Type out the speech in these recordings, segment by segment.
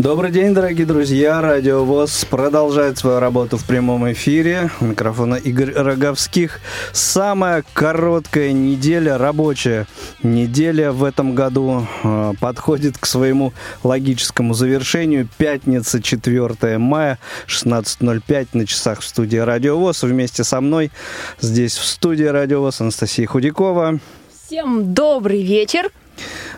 Добрый день, дорогие друзья. Радио ВОЗ продолжает свою работу в прямом эфире. У микрофона Игорь Роговских. Самая короткая неделя, рабочая неделя в этом году э, подходит к своему логическому завершению. Пятница, 4 мая, 16.05 на часах в студии Радио ВОЗ. Вместе со мной здесь в студии Радио ВОЗ Анастасия Худякова. Всем добрый вечер.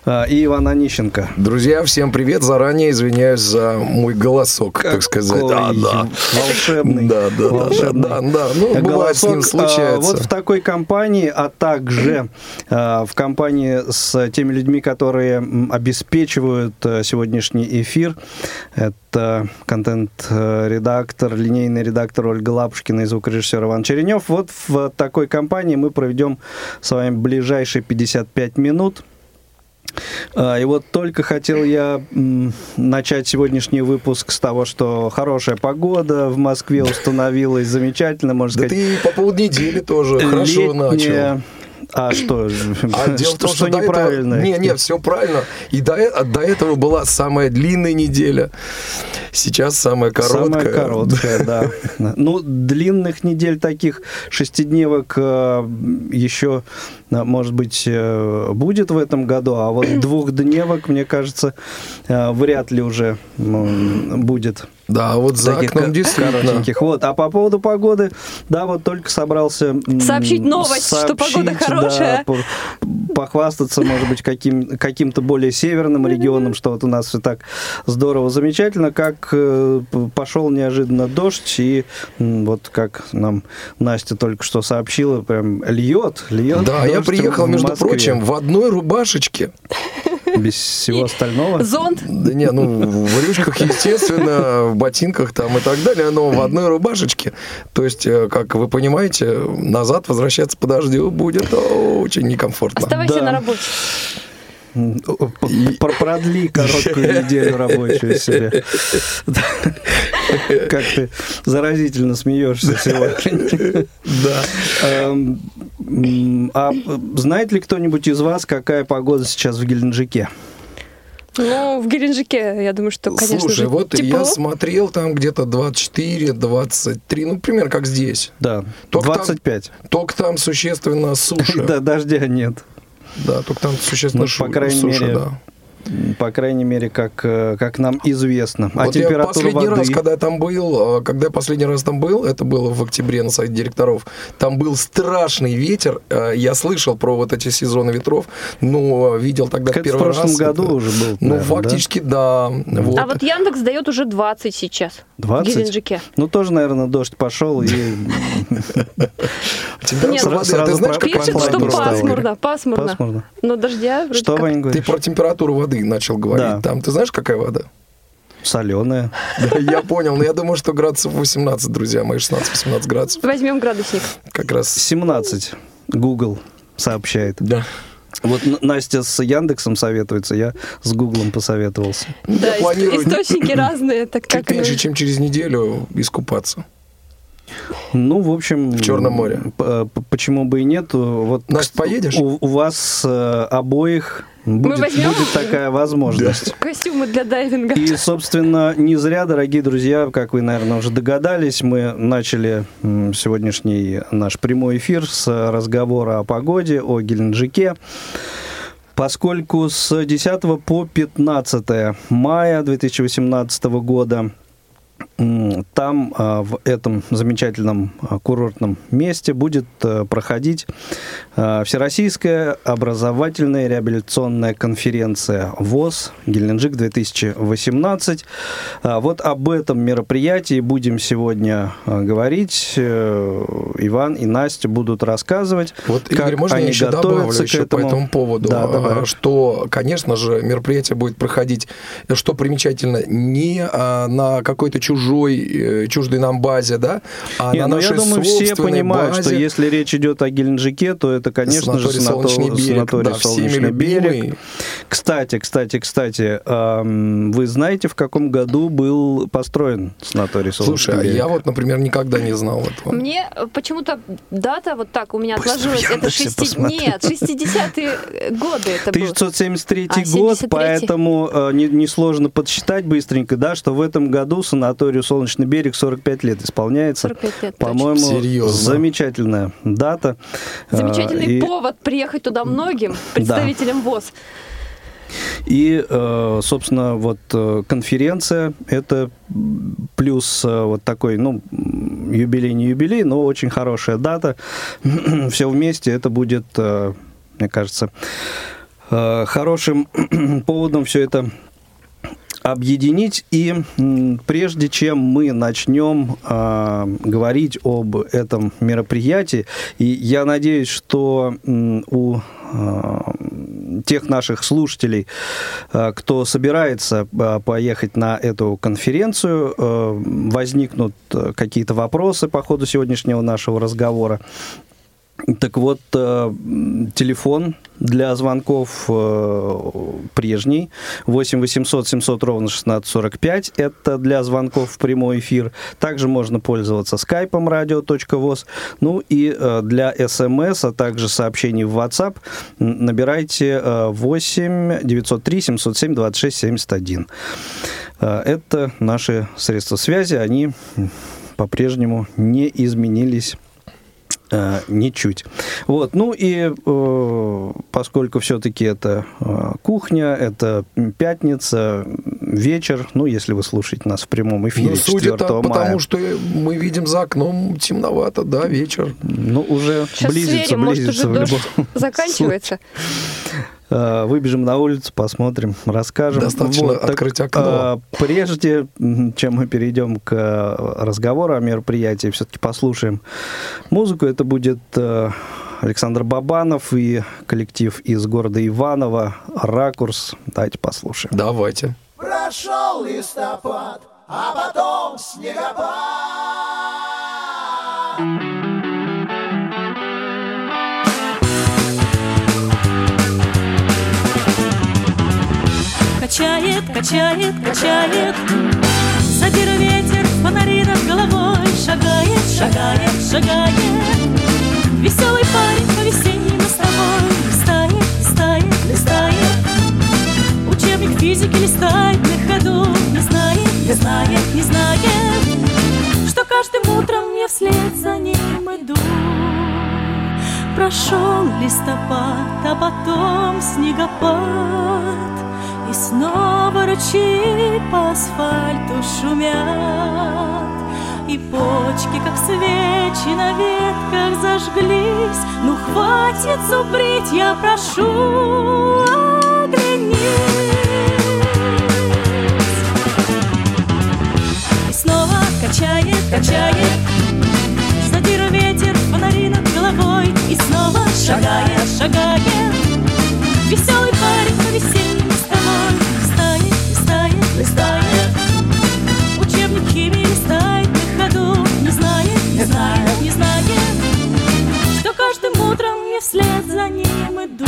А, и Иван Онищенко. Друзья, всем привет. Заранее извиняюсь за мой голосок, Какой так сказать. Да, да. Волшебный. Да, да, волшебный. да, да, да. Ну, голосок, бывает с ним случается. Вот в такой компании, а также в компании с теми людьми, которые обеспечивают э, сегодняшний эфир, это контент-редактор, линейный редактор Ольга Лапушкина и звукорежиссер Иван Черенев. Вот в такой компании мы проведем с вами ближайшие 55 минут. А, и вот только хотел я начать сегодняшний выпуск с того, что хорошая погода в Москве установилась, замечательно, можно да сказать. ты по поводу недели тоже хорошо начал. А что? А дело в том, что, что неправильно? Этого... Не, нет, все правильно. И до, э, до этого была самая длинная неделя. Сейчас самая короткая. Самая короткая, да. Ну, длинных недель таких шестидневок э, еще, может быть, будет в этом году, а вот двухдневок, мне кажется, вряд ли уже будет. Да, вот за таких окном действительно. Вот. А по поводу погоды, да, вот только собрался... Сообщить новость, сообщить, что погода хорошая. Да, похвастаться, может быть, каким, каким-то более северным регионом, что вот у нас все так здорово, замечательно, как э, пошел неожиданно дождь, и вот как нам Настя только что сообщила, прям льет, льет. Да, я приехал, между прочим, в одной рубашечке. Без всего остального? Зонт? Да не, ну, в рюшках, естественно, в ботинках там и так далее, но в одной рубашечке. То есть, э, как вы понимаете, назад возвращаться по дождю будет очень некомфортно. Оставайся да. на работе. Продли короткую неделю рабочую себе. Как ты заразительно смеешься сегодня. Да. Эм, а знает ли кто-нибудь из вас, какая погода сейчас в Геленджике? Ну, в Геленджике, я думаю, что, конечно Слушай, же, вот тепло. я смотрел там где-то 24, 23, ну, примерно как здесь. Да, только 25. Там, только там существенно суше. Да, дождя нет. Да, только там существенно ну, по крайней суше, мере, да по крайней мере, как, э, как нам известно. А вот температура я последний воды... раз, когда я там был, э, когда я последний раз там был, это было в октябре на сайте директоров, там был страшный ветер. Э, я слышал про вот эти сезоны ветров, но видел тогда как первый раз. в прошлом раз. году это... уже был. Ну, наверное, фактически, да. да. Вот. А вот Яндекс дает уже 20 сейчас 20? в Геленджике. Ну, тоже, наверное, дождь пошел и... Температура воды, ты знаешь, как Пишет, что пасмурно, пасмурно. Но дождя Что, Вань? Ты про температуру воды воды начал говорить. Да. Там, ты знаешь, какая вода? Соленая. Да, я понял, но я думаю, что градусов 18, друзья мои, 16-18 градусов. Возьмем градусник. Как раз. 17. Google сообщает. Да. Вот Настя с Яндексом советуется, я с Гуглом посоветовался. Да, планирую... источники разные. Так Чуть как меньше, чем через неделю искупаться. Ну, в общем... В Черном море. Почему бы и нет? Вот Настя, поедешь? У, у вас э, обоих Будет, будет такая возможность. Да. Костюмы для дайвинга. И, собственно, не зря, дорогие друзья, как вы, наверное, уже догадались, мы начали сегодняшний наш прямой эфир с разговора о погоде, о Геленджике. Поскольку с 10 по 15 мая 2018 года там, а, в этом замечательном а, курортном месте, будет э, проходить а, Всероссийская образовательная реабилитационная конференция ВОЗ Геленджик 2018. Вот об этом мероприятии будем сегодня говорить. Э, Иван и Настя будут рассказывать, вот, как Игорь, можно они еще к еще этому? по этому поводу, да, что, конечно же, мероприятие будет проходить, что примечательно, не на какой-то чужой чужой, э, чуждой нам базе, да, а Не, на ну, нашей я думаю, все понимают, базе... что если речь идет о Геленджике, то это, конечно же, Санаторий санатор- «Солнечный берег», санаторий да, всеми «Солнечный берег». Кстати, кстати, кстати, вы знаете, в каком году был построен санаторий «Солнечный Слушай, а берег»? я вот, например, никогда не знал этого. Мне почему-то дата вот так у меня Быстро отложилась. Это Яндексе 60... посмотри. Нет, 60-е годы это был. 1973 А, год, 73-й. поэтому э, не- несложно подсчитать быстренько, да, что в этом году санаторию «Солнечный берег» 45 лет исполняется. 45 лет. По-моему, Серьезно? замечательная дата. Э, Замечательный и- повод приехать туда многим представителям ВОЗ. И, э, собственно, вот э, конференция это плюс э, вот такой, ну, юбилей не юбилей, но очень хорошая дата. Все вместе это будет, мне кажется, хорошим поводом все это объединить. И прежде чем мы начнем а, говорить об этом мероприятии, и я надеюсь, что у а, тех наших слушателей, а, кто собирается поехать на эту конференцию, возникнут какие-то вопросы по ходу сегодняшнего нашего разговора. Так вот, э, телефон для звонков э, прежний 8 800 700 ровно 1645. Это для звонков в прямой эфир. Также можно пользоваться скайпом radio.voz. Ну и э, для смс, а также сообщений в WhatsApp набирайте э, 8 903 707 26 71. Э, Это наши средства связи. Они по-прежнему не изменились э, ничуть. Вот, ну и э, поскольку все-таки это э, кухня, это пятница, вечер, ну, если вы слушаете нас в прямом эфире Ну, судя 4 так, мая, потому что мы видим за окном темновато, да, вечер. ну, уже Сейчас близится, сверим, может, близится уже в дождь любом заканчивается. Э, Выбежим на улицу, посмотрим, расскажем. Достаточно так, открыть окно. э, Прежде чем мы перейдем к э, разговору о мероприятии, все-таки послушаем музыку. Это будет э, Александр Бабанов и коллектив из города Иваново «Ракурс». Давайте послушаем. Давайте. Прошел листопад, а потом снегопад. Качает, качает, качает. Задира ветер, фонари над головой Шагает, шагает, шагает. Веселый парень по весеннему с тобой Листает, листает, листает. Учебник физики листает на ходу Не знает, не знает, не знает Что каждым утром я вслед за ним иду. Прошел листопад, а потом снегопад И снова ручьи по асфальту шумят И почки, как свечи на ветках зажглись. Ну хватит зубрить, я прошу, оглянись. И снова качает, качает Задира ветер, фонари над головой. И снова шагает, шагает Веселый листает, Учебник химии листает на ходу. Не знает, не знает, не знает Что каждым утром я вслед за ним иду.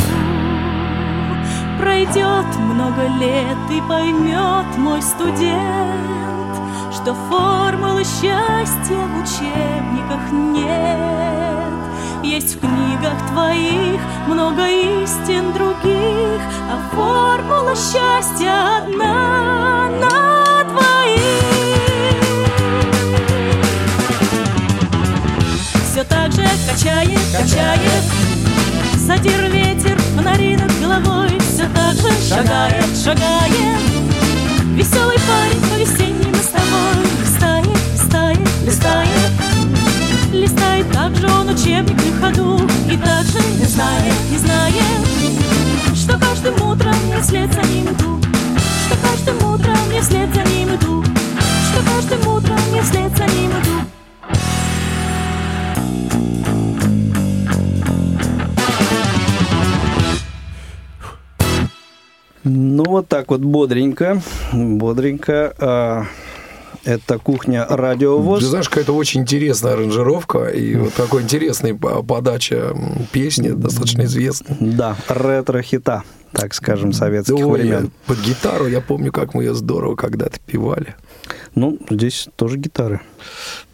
Пройдет много лет и поймет мой студент Что формулы счастья в учебниках нет Есть в книгах твоих много истин других А формула счастья одна на двоих. Все так же качает, качает Задир ветер, фонари над головой. Все так же шагает, шагает Веселый парень по весеннему Листает так же он учебник на ходу. И так же не знает, не знает Что каждым утром я вслед за ним иду. Что каждым утром я вслед за ним иду. Что каждым утром я вслед за ним иду. Ну, вот так вот бодренько, бодренько. Это кухня Радио ВОЗ. Ты знаешь, какая-то очень интересная аранжировка и вот такой интересной по- подача песни, достаточно известной. Да, ретро-хита, так скажем, советских Ой, времен. под гитару я помню, как мы ее здорово когда-то певали. Ну, здесь тоже гитары.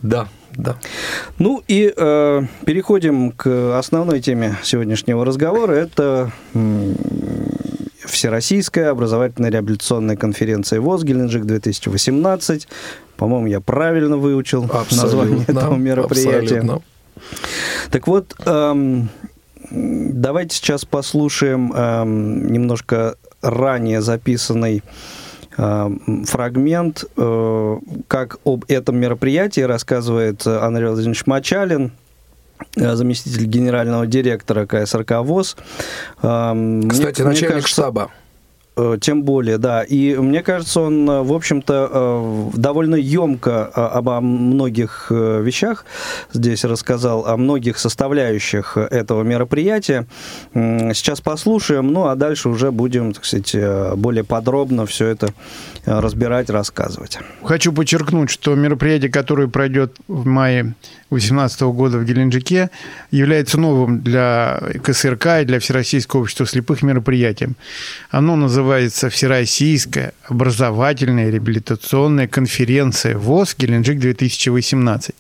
Да, да. Ну и э, переходим к основной теме сегодняшнего разговора. Это Всероссийская образовательная реабилитационная конференция ВОЗ Геленджик-2018. По-моему, я правильно выучил название Абсолютно, этого мероприятия. абсолютно. Так вот, эм, давайте сейчас послушаем эм, немножко ранее записанный эм, фрагмент, э, как об этом мероприятии рассказывает Андрей Владимирович Мачалин, заместитель генерального директора КСРК ВОЗ. Эм, мне- Кстати, мне начальник кажется, штаба. Э, Тем более, да. И мне кажется, он, э, в общем-то, э, довольно емко обо многих вещах здесь рассказал, о многих составляющих этого мероприятия. Сейчас послушаем, ну а дальше уже будем, так сказать, более подробно все это разбирать, рассказывать. Хочу подчеркнуть, что мероприятие, которое пройдет в мае 2018 года в Геленджике, является новым для КСРК и для Всероссийского общества слепых мероприятием. Оно называется Всероссийская образовательная реабилитационная конференция ВОЗ Геленджик-2018.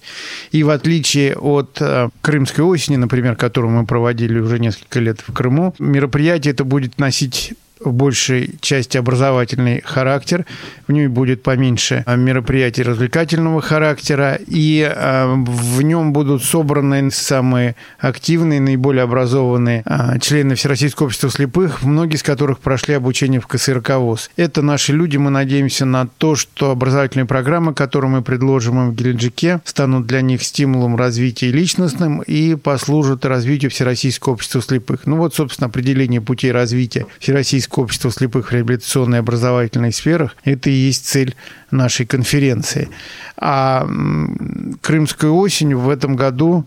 И в отличие от э, Крымской осени, например, которую мы проводили уже несколько лет в Крыму, мероприятие это будет носить в большей части образовательный характер. В ней будет поменьше а, мероприятий развлекательного характера. И а, в нем будут собраны самые активные, наиболее образованные а, члены Всероссийского общества слепых, многие из которых прошли обучение в КСРК ВОЗ. Это наши люди. Мы надеемся на то, что образовательные программы, которые мы предложим им в Геленджике, станут для них стимулом развития личностным и послужат развитию Всероссийского общества слепых. Ну вот, собственно, определение путей развития Всероссийского общества слепых в реабилитационной и образовательной сферах – это и есть цель нашей конференции. А Крымская осень в этом году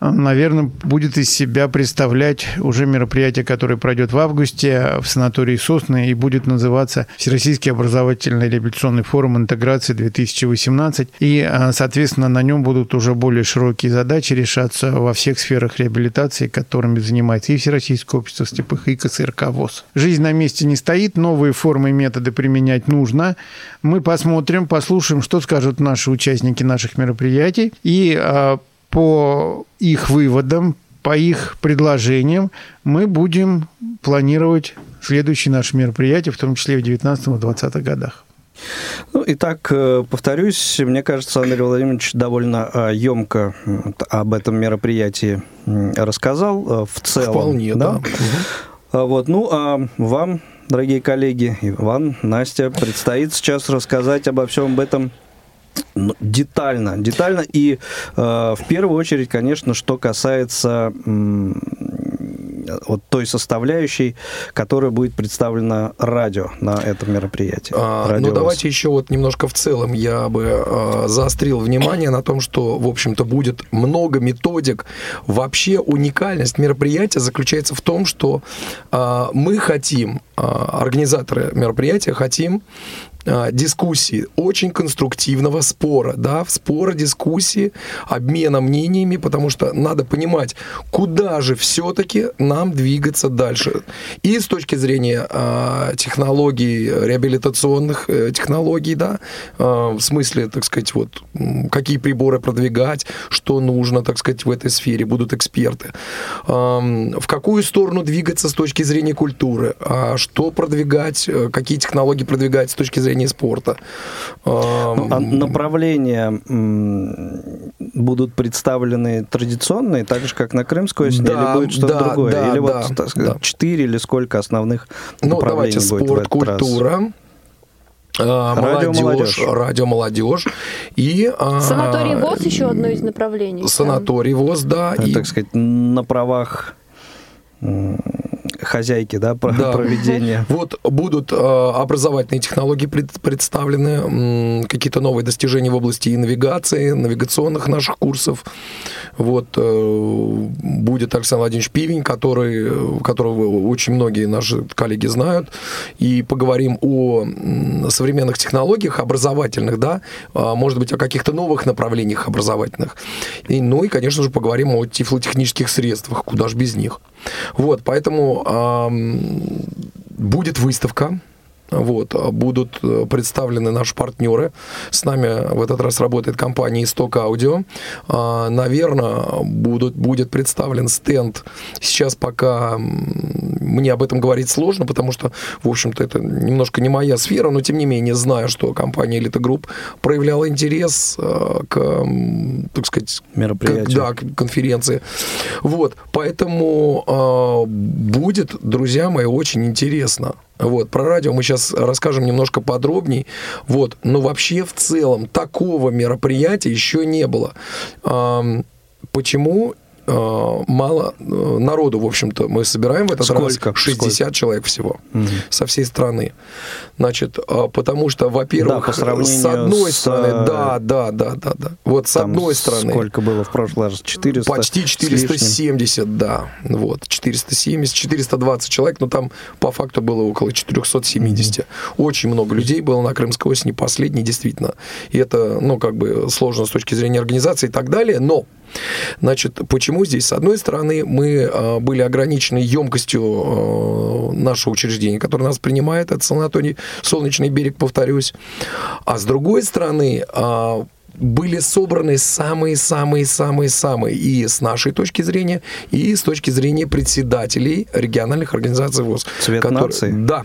наверное, будет из себя представлять уже мероприятие, которое пройдет в августе в санатории Сосны и будет называться Всероссийский образовательный реабилитационный форум интеграции 2018. И, а, соответственно, на нем будут уже более широкие задачи решаться во всех сферах реабилитации, которыми занимается и Всероссийское общество слепых, и КСРК ВОЗ. Жизнь на месте не стоит, новые формы и методы применять нужно. Мы посмотрим, послушаем, что скажут наши участники наших мероприятий, и а, по их выводам, по их предложениям мы будем планировать следующие наши мероприятия, в том числе в 2019-2020 годах. Ну, итак, э, повторюсь, мне кажется, Андрей Владимирович довольно емко об этом мероприятии рассказал э, в целом. Вполне, да. А Вот, ну, а вам, дорогие коллеги, Иван, Настя, предстоит сейчас рассказать обо всем об этом детально, детально и э, в первую очередь, конечно, что касается м, вот той составляющей, которая будет представлена радио на этом мероприятии. А, Радио ну, давайте еще вот немножко в целом я бы а, заострил внимание на том, что, в общем-то, будет много методик. Вообще уникальность мероприятия заключается в том, что а, мы хотим, а, организаторы мероприятия хотим дискуссии, очень конструктивного спора, да, спора, дискуссии, обмена мнениями, потому что надо понимать, куда же все-таки нам двигаться дальше. И с точки зрения а, технологий, реабилитационных э, технологий, да, а, в смысле, так сказать, вот, какие приборы продвигать, что нужно, так сказать, в этой сфере, будут эксперты. Ам, в какую сторону двигаться с точки зрения культуры, а что продвигать, э, какие технологии продвигать с точки зрения спорта. Ам, А направления будут представлены традиционные, так же, как на Крымской осени, Да, или будет что-то да, другое? да, или да, вот, так сказать, да. четыре или сколько основных Ну, направлений давайте будет в спорт, этот раз? культура. а, Радио молодежь, радио молодежь и а, Санаторий ВОЗ еще одно из направлений. да. санаторий ВОЗ, да, Э, и Так сказать, на правах хозяйки, да, Да. проведения. Вот будут э, образовательные технологии пред- представлены, какие-то новые достижения в области и навигации, навигационных наших курсов. Вот э, будет Александр Владимирович Пивень, который, которого очень многие наши коллеги знают, и поговорим о современных технологиях образовательных, да, а, может быть, о каких-то новых направлениях образовательных. И, ну и, конечно же, поговорим о тифлотехнических средствах, куда же без них. Вот, поэтому ам, будет выставка, вот, будут э, представлены наши партнеры. С нами в этот раз работает компания Исток Аудио. А, Наверное, будут, будет представлен стенд. Сейчас пока мне об этом говорить сложно, потому что, в общем-то, это немножко не моя сфера, но тем не менее знаю, что компания Элита Групп проявляла интерес э, к, так сказать, Мероприятию. к- да, к конференции. Вот, поэтому э, будет, друзья мои, очень интересно. Вот, про радио мы сейчас расскажем немножко подробней. Вот, но вообще в целом такого мероприятия еще не было. Почему мало э, народу, в общем-то, мы собираем в этот Сколько? раз 60 Сколько? человек всего со всей страны. Значит, э, потому что, во-первых, Да, с одной с, стороны, э, да, да, да, да, да. Вот с Там одной стороны. Сколько было в прошлый раз? 400? Почти с лишним? 470, да. Вот, 470, 420 человек, но там по факту было около 470. Очень много людей было на Крымской осени, последний, действительно. И это, ну, как бы сложно с точки зрения организации и так далее, но Значит, почему здесь? С одной стороны, мы э, были ограничены емкостью э, нашего учреждения, которое нас принимает, это санаторий «Солнечный берег», повторюсь. А с другой стороны, э, были собраны самые-самые-самые-самые и с нашей точки зрения, и с точки зрения председателей региональных организаций ВОЗ. Цвет которые- нации? Да,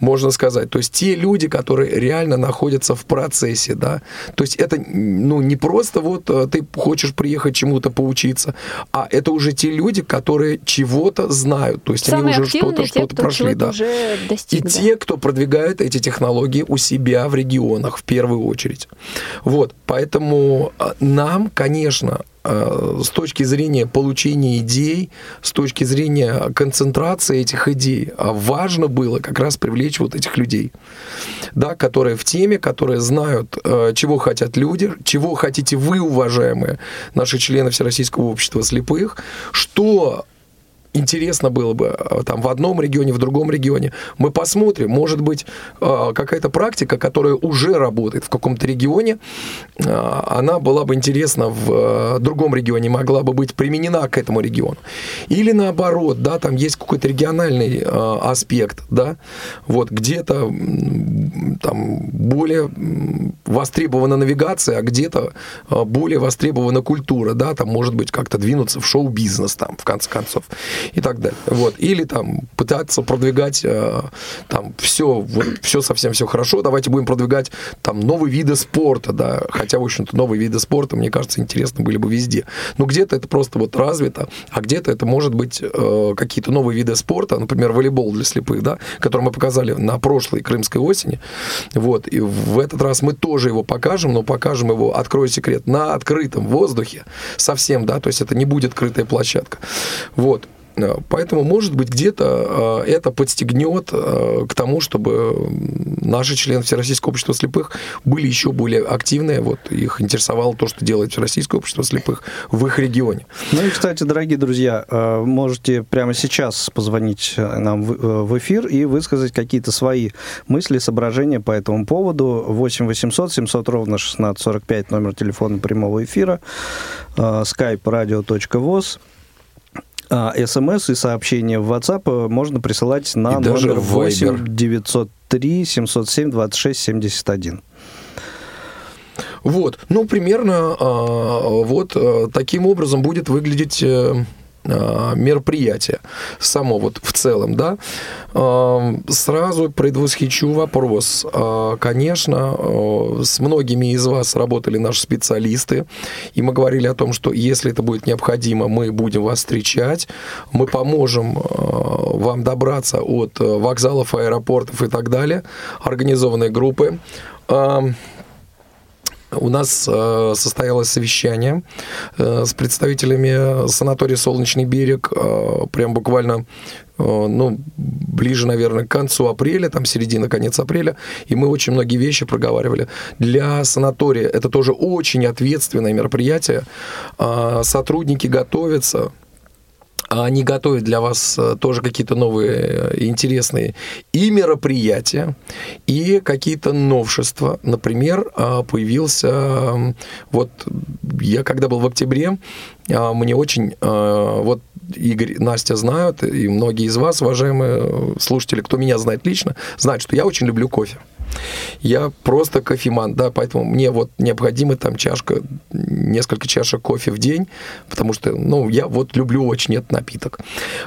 можно сказать. То есть те люди, которые реально находятся в процессе, да. То есть это, ну, не просто вот э, ты хочешь приехать чему-то поучиться, а это уже те люди, которые чего-то знают. То есть Самые они уже что-то, что-то прошли, да. уже И достиг. да. те, кто продвигает эти технологии у себя в регионах в первую очередь. Вот, поэтому э, нам, конечно, с точки зрения получения идей, с точки зрения концентрации этих идей, а важно было как раз привлечь вот этих людей, да, которые в теме, которые знают, э, чего хотят люди, чего хотите вы, уважаемые наши члены Всероссийского общества слепых, что интересно было бы э, там в одном регионе, в другом регионе. Мы посмотрим, может быть, э, какая-то практика, которая уже работает в каком-то регионе, э, она была бы интересна в другом регионе, могла бы быть применена к этому региону. Или наоборот, да, там есть какой-то региональный аспект, да, вот где-то там более востребована навигация, а где-то более востребована культура, да, там может быть как-то двинуться в шоу-бизнес там в конце концов и так далее. Вот. Или там пытаться продвигать э, там все, вот, все совсем все хорошо, давайте будем продвигать там новые виды спорта, да, хотя, в общем-то, новые виды спорта, мне кажется, интересны были бы везде. Но где-то это просто вот развито, а где-то это может быть э, какие-то новые виды спорта, например, волейбол для слепых, да, который мы показали на прошлой крымской осени. Вот. И в этот раз мы тоже его покажем, но покажем его, открою секрет, на открытом воздухе совсем, да, то есть это не будет крытая площадка. Вот. Э, Поэтому, может быть, где-то э, это подстегнет э, к тому, чтобы наши члены Всероссийского общества слепых были еще более активные. Вот их интересовало то, что делает Всероссийское общество слепых в их регионе. Ну и, кстати, дорогие друзья, можете прямо сейчас позвонить нам в эфир и высказать какие-то свои мысли, соображения по этому поводу. 8 800 700 ровно 1645, номер телефона прямого эфира, skype radio.voz. А, СМС и сообщения в WhatsApp э, можно присылать на И даже номер в 8 Viber. 903 707 26 71. Вот, ну, примерно а, вот а, таким образом будет выглядеть а, мероприятие само вот в целом, да. А, Сразу предвосхищу вопрос. А, Конечно, а, с многими из вас работали наши специалисты, и мы говорили о том, что если это будет необходимо, мы будем вас встречать, мы поможем а, вам добраться от э, вокзалов, аэропортов и так далее, организованной группы. А, у нас э, состоялось совещание э, с представителями санатория «Солнечный берег», э, прям буквально э, ну, ближе, наверное, к концу апреля, там середина, конец апреля, и мы очень многие вещи проговаривали. Для санатория это тоже очень ответственное мероприятие. Э, сотрудники готовятся, а они готовят для вас э, тоже какие-то новые э, интересные и мероприятия, и какие-то новшества. Например, а, появился, вот я когда был в октябре, а, мне очень, а, вот Игорь, Настя знают, и многие из вас, уважаемые слушатели, кто меня знает лично, знают, что я очень люблю кофе. Я просто кофеман, да, поэтому мне вот необходима там чашка, несколько чашек кофе в день, потому что, ну, я вот люблю очень этот напиток.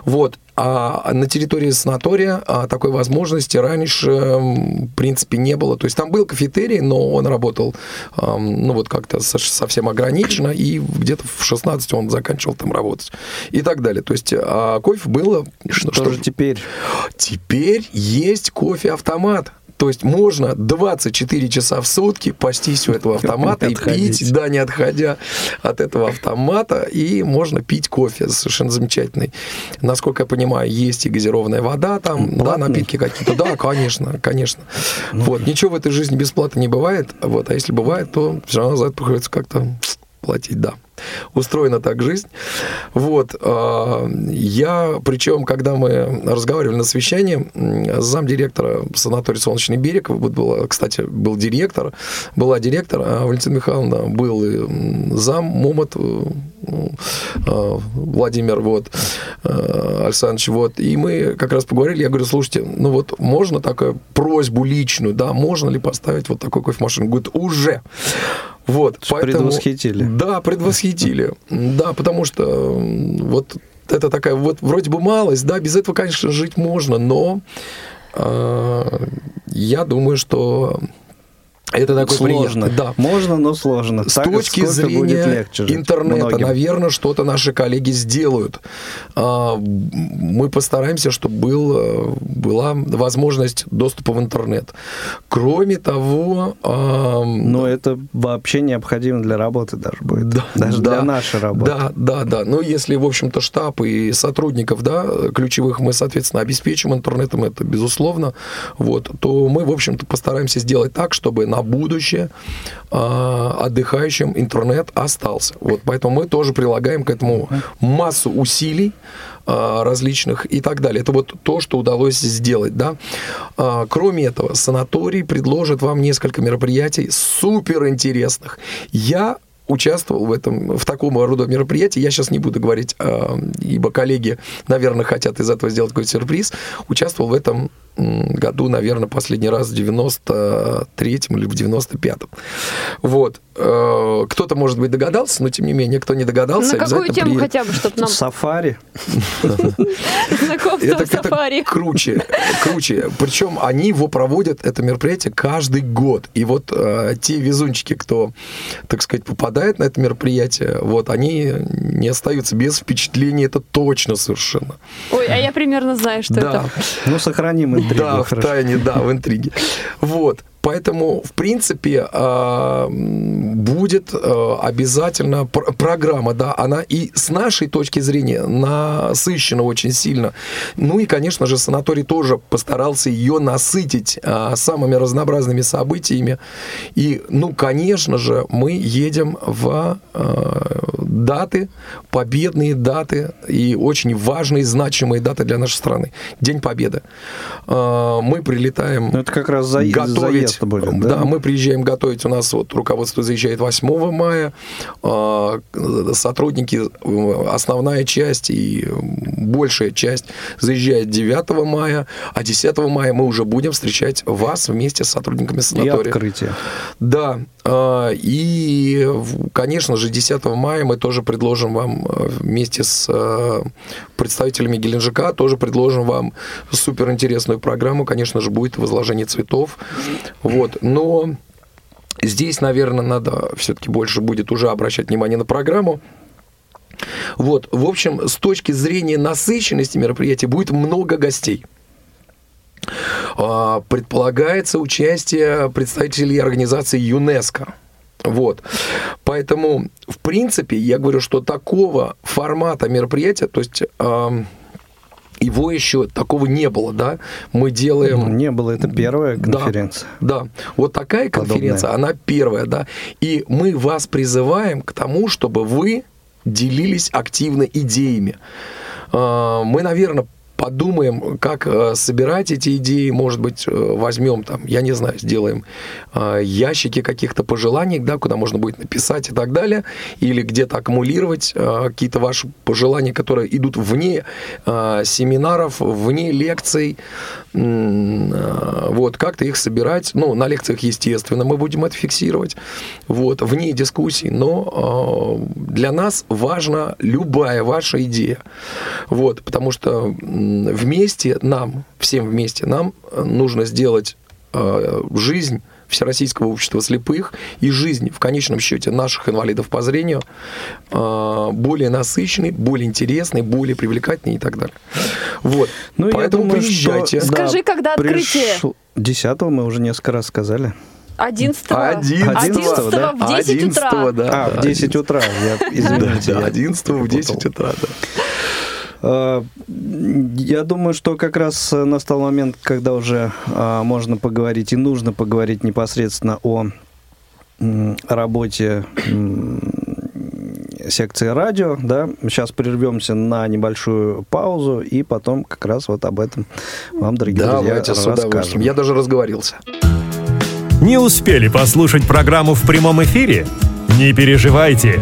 Вот, а на территории санатория а, такой возможности раньше, в принципе, не было. То есть там был кафетерий, но он работал, ну, вот как-то совсем ограниченно, и где-то в 16 он заканчивал там работать. И так далее. То есть а кофе было... Что, что же теперь? Теперь есть кофе-автомат. То есть можно 24 часа в сутки пастись у этого автомата и пить, да, не отходя от этого автомата, и можно пить кофе совершенно замечательный. Насколько я понимаю, есть и газированная вода там, Платный? да, напитки какие-то. Да, конечно, конечно. Ну, вот, ничего в этой жизни бесплатно не бывает, вот, а если бывает, то все равно за это приходится как-то платить, да устроена так жизнь. Вот. А, я, причем, когда мы разговаривали на совещании, замдиректора санатория «Солнечный берег», вот была, кстати, был директор, была директор, а Валентина Михайловна был зам Момот э, э, Владимир, вот, э, Александрович, вот, и мы как раз поговорили, я говорю, слушайте, ну вот можно такую просьбу личную, да, можно ли поставить вот такой кофемашину? Говорит, уже. Вот, поэтому, предвосхитили. Да, предвосхитили. Да, потому что вот это такая вот вроде бы малость, да, без этого, конечно, жить можно, но э, я думаю, что это такой сложно. Приятный, да. Можно, но сложно. С так, точки зрения интернета, многим. наверное, что-то наши коллеги сделают. А, мы постараемся, чтобы был, э, была возможность доступа в интернет. Кроме того... Но это вообще необходимо для работы даже будет. Да, даже да, для нашей работы. Да, да, да. Но если, в общем-то, штаб и сотрудников да, ключевых мы, соответственно, обеспечим интернетом, это безусловно, вот, то мы, в общем-то, постараемся сделать так, чтобы на на будущее отдыхающим интернет остался. Вот, поэтому мы тоже прилагаем к этому массу усилий э, различных и так далее. Это вот то, что удалось сделать. Да? Э, кроме этого, санаторий предложит вам несколько мероприятий суперинтересных. Я участвовал в этом, в таком рода мероприятии. Я сейчас не буду говорить, ибо коллеги, наверное, хотят из этого сделать какой-то сюрприз. Участвовал в этом году, наверное, последний раз в 93-м или в 95-м. Вот. Э, кто-то, может быть, догадался, но, тем не менее, кто не догадался... На какую тему приедет. хотя бы, чтобы нам... Сафари. Знакомство сафари. круче, круче. Причем они его проводят, это мероприятие, каждый год. И вот э, те везунчики, кто, так сказать, попадает на это мероприятие, вот, они не остаются без впечатления, это точно совершенно. Ой, а я примерно знаю, что это. Ну, сохраним интригу. Да, в тайне, да, в интриге. Вот. Поэтому, в принципе, а, будет а, обязательно программа, да, она и с нашей точки зрения насыщена очень сильно. Ну и, конечно же, санаторий тоже постарался ее насытить а, самыми разнообразными событиями. И, ну, конечно же, мы едем в даты, победные даты и очень важные, значимые даты для нашей страны. День Победы. Мы прилетаем... Ну, это как раз за, готовить заезд будет, да? Да, мы приезжаем готовить. У нас вот руководство заезжает 8 мая. А, сотрудники, основная часть и большая часть заезжает 9 мая. А 10 мая мы уже будем встречать вас вместе с сотрудниками санатория. И открытие. Да. А, и, конечно же, 10 мая мы тоже предложим вам э, вместе с э, представителями Геленджика, тоже предложим вам суперинтересную программу. Конечно же, будет возложение цветов. Вот. Но здесь, наверное, надо все-таки больше будет уже обращать внимание на программу. Вот, в общем, с точки зрения насыщенности мероприятия будет много гостей. А, предполагается участие представителей организации ЮНЕСКО. Вот. Поэтому, в принципе, я говорю, что такого формата мероприятия, то есть его еще такого не было, да? Мы делаем... Ну, не было, это первая конференция. Да, да. вот такая конференция, Подобная. она первая, да. И мы вас призываем к тому, чтобы вы делились активно идеями. Э, мы, наверное, подумаем, как э, собирать эти идеи, может быть, э, возьмем там, я не знаю, сделаем э, ящики каких-то пожеланий, да, куда можно будет написать и так далее, или где-то аккумулировать какие-то ваши пожелания, которые идут вне семинаров, вне лекций, вот, как-то их собирать, ну, на лекциях, естественно, мы будем это фиксировать, вот, вне дискуссий, но для нас важна любая ваша идея, вот, потому что вместе нам, всем вместе нам э, нужно сделать э, жизнь Всероссийского общества слепых и жизнь, в конечном счете, наших инвалидов по зрению э, более насыщенной, более интересной, более привлекательной и так далее. Вот. Ну, Поэтому думаю, приезжайте. Что, Скажи, да, когда открытие? Приш... Десятого мы уже несколько раз сказали. 11 11 11 да? в 10 11 утра. Да, а, в 10 утра, я, извините. Да, 11 в 10 утра, да. Э, я думаю, что как раз настал момент, когда уже э, можно поговорить и нужно поговорить непосредственно о работе секции радио, да, сейчас прервемся на небольшую паузу и потом как раз вот об этом вам, дорогие Давайте друзья, расскажем. Я даже разговорился. Не успели послушать программу в прямом эфире? Не переживайте.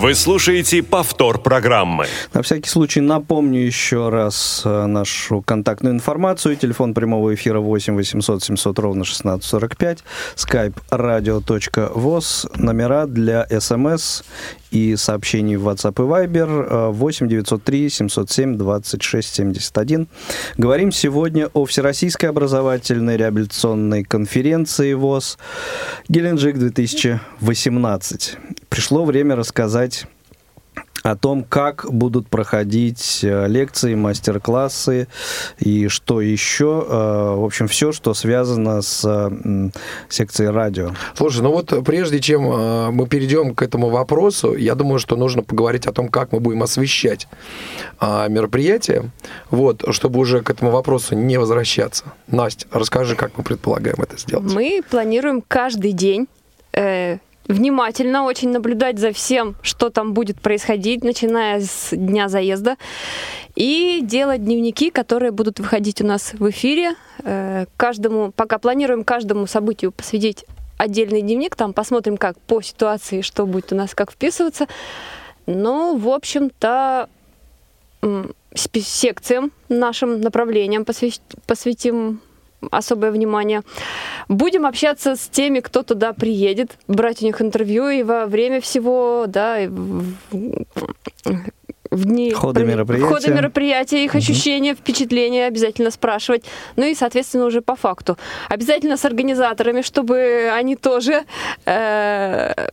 Вы слушаете повтор программы. На всякий случай напомню еще раз э, нашу контактную информацию. Телефон прямого эфира 8 800 700 ровно 1645. Skype radio.voz. Номера для смс и сообщений в WhatsApp и Viber 8 903 707 26 71. Говорим сегодня о Всероссийской образовательной реабилитационной конференции ВОЗ Геленджик 2018. Пришло время рассказать о том, как будут проходить э, лекции, мастер-классы и что еще. Э, в общем, все, что связано с секцией радио. Слушай, ну вот прежде чем э, мы перейдем к этому вопросу, я думаю, что нужно поговорить о том, как мы будем освещать мероприятие, вот, чтобы уже к этому вопросу не возвращаться. Настя, расскажи, как мы предполагаем это сделать. Мы планируем каждый день внимательно очень наблюдать за всем, что там будет происходить, начиная с дня заезда, и делать дневники, которые будут выходить у нас в эфире. Э, каждому, пока планируем каждому событию посвятить отдельный дневник, там посмотрим, как по ситуации, что будет у нас, как вписываться. Но, в общем-то, секциям, нашим направлениям посвятим особое внимание. Будем общаться с теми, кто туда приедет, брать у них интервью и во время всего, да, в дни хода мероприятия, хода мероприятия их угу. ощущения, впечатления обязательно спрашивать. Ну и, соответственно, уже по факту. Обязательно с организаторами, чтобы они тоже э,